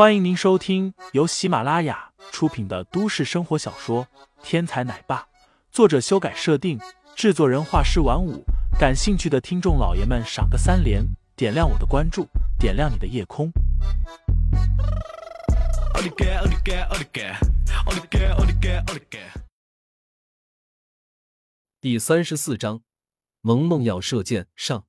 欢迎您收听由喜马拉雅出品的都市生活小说《天才奶爸》，作者修改设定，制作人画师晚舞。感兴趣的听众老爷们，赏个三连，点亮我的关注，点亮你的夜空。第三十四章，萌萌要射箭上。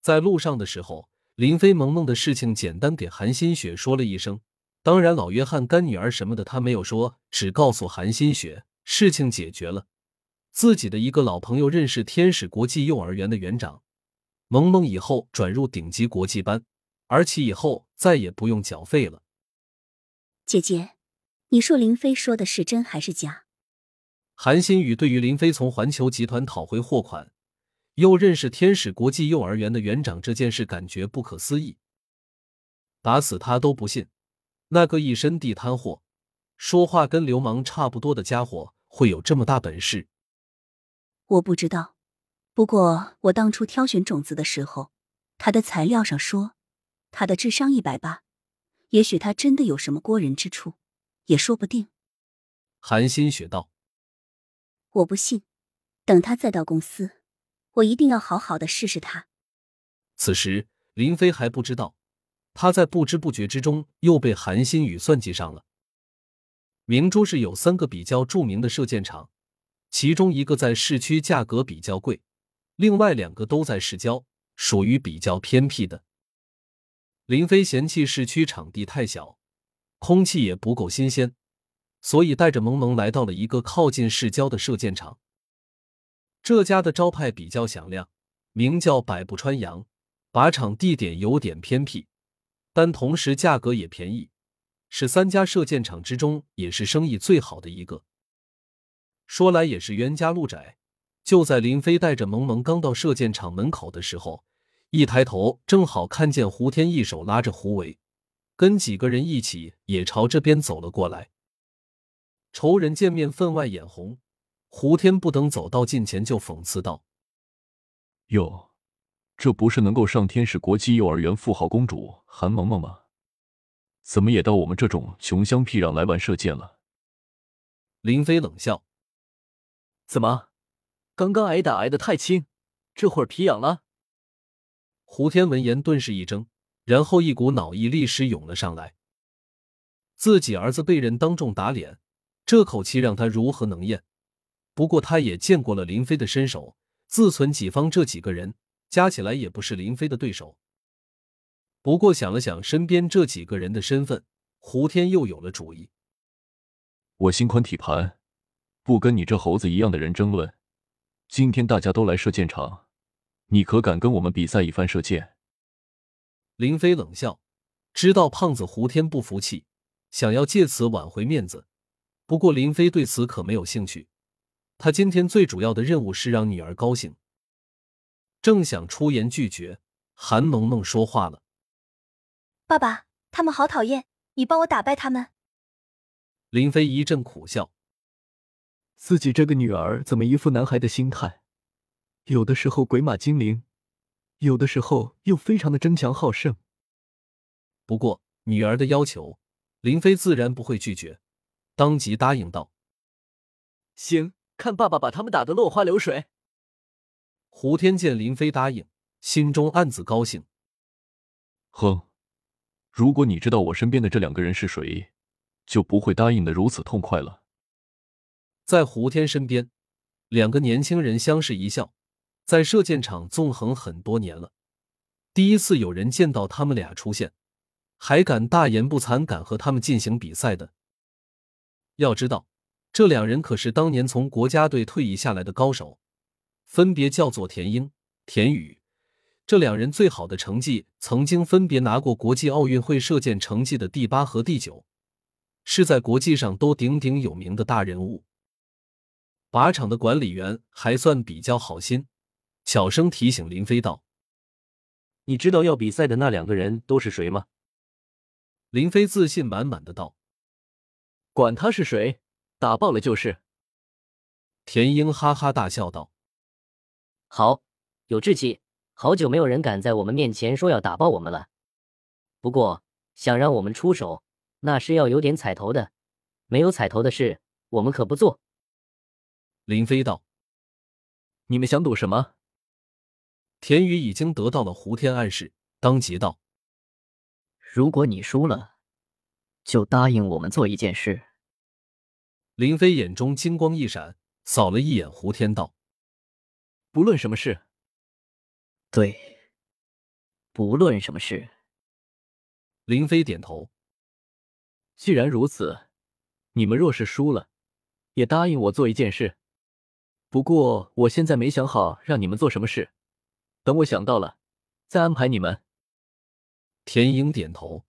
在路上的时候。林飞萌萌的事情简单给韩新雪说了一声，当然老约翰干女儿什么的他没有说，只告诉韩新雪事情解决了，自己的一个老朋友认识天使国际幼儿园的园长，萌萌以后转入顶级国际班，而且以后再也不用缴费了。姐姐，你说林飞说的是真还是假？韩新宇对于林飞从环球集团讨回货款。又认识天使国际幼儿园的园长这件事，感觉不可思议。打死他都不信，那个一身地摊货、说话跟流氓差不多的家伙会有这么大本事。我不知道，不过我当初挑选种子的时候，他的材料上说他的智商一百八，也许他真的有什么过人之处，也说不定。韩新雪道：“我不信，等他再到公司。”我一定要好好的试试他。此时林飞还不知道，他在不知不觉之中又被韩新宇算计上了。明珠市有三个比较著名的射箭场，其中一个在市区，价格比较贵；另外两个都在市郊，属于比较偏僻的。林飞嫌弃市区场地太小，空气也不够新鲜，所以带着萌萌来到了一个靠近市郊的射箭场。这家的招牌比较响亮，名叫百步穿杨。靶场地点有点偏僻，但同时价格也便宜，是三家射箭场之中也是生意最好的一个。说来也是冤家路窄，就在林飞带着萌萌刚到射箭场门口的时候，一抬头正好看见胡天一手拉着胡伟，跟几个人一起也朝这边走了过来。仇人见面，分外眼红。胡天不等走到近前，就讽刺道：“哟，这不是能够上天使国际幼儿园富豪公主韩萌萌吗？怎么也到我们这种穷乡僻壤来玩射箭了？”林飞冷笑：“怎么，刚刚挨打挨得太轻，这会儿皮痒了？”胡天闻言顿时一怔，然后一股脑意立时涌了上来。自己儿子被人当众打脸，这口气让他如何能咽？不过他也见过了林飞的身手，自存己方这几个人加起来也不是林飞的对手。不过想了想身边这几个人的身份，胡天又有了主意。我心宽体盘，不跟你这猴子一样的人争论。今天大家都来射箭场，你可敢跟我们比赛一番射箭？林飞冷笑，知道胖子胡天不服气，想要借此挽回面子。不过林飞对此可没有兴趣。他今天最主要的任务是让女儿高兴。正想出言拒绝，韩萌萌说话了：“爸爸，他们好讨厌，你帮我打败他们。”林飞一阵苦笑，自己这个女儿怎么一副男孩的心态？有的时候鬼马精灵，有的时候又非常的争强好胜。不过女儿的要求，林飞自然不会拒绝，当即答应道：“行。”看爸爸把他们打得落花流水。胡天见林飞答应，心中暗自高兴。哼，如果你知道我身边的这两个人是谁，就不会答应的如此痛快了。在胡天身边，两个年轻人相视一笑，在射箭场纵横很多年了，第一次有人见到他们俩出现，还敢大言不惭敢和他们进行比赛的。要知道。这两人可是当年从国家队退役下来的高手，分别叫做田英、田宇。这两人最好的成绩曾经分别拿过国际奥运会射箭成绩的第八和第九，是在国际上都鼎鼎有名的大人物。靶场的管理员还算比较好心，小声提醒林飞道：“你知道要比赛的那两个人都是谁吗？”林飞自信满满的道：“管他是谁。”打爆了就是。田英哈哈大笑道：“好，有志气，好久没有人敢在我们面前说要打爆我们了。不过想让我们出手，那是要有点彩头的。没有彩头的事，我们可不做。林飞道。你们想赌什么？田宇已经得到了胡天暗示，当即道：“如果你输了，就答应我们做一件事。”林飞眼中金光一闪，扫了一眼胡天，道：“不论什么事。”对，不论什么事。林飞点头。既然如此，你们若是输了，也答应我做一件事。不过我现在没想好让你们做什么事，等我想到了，再安排你们。田英点头，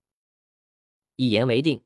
一言为定。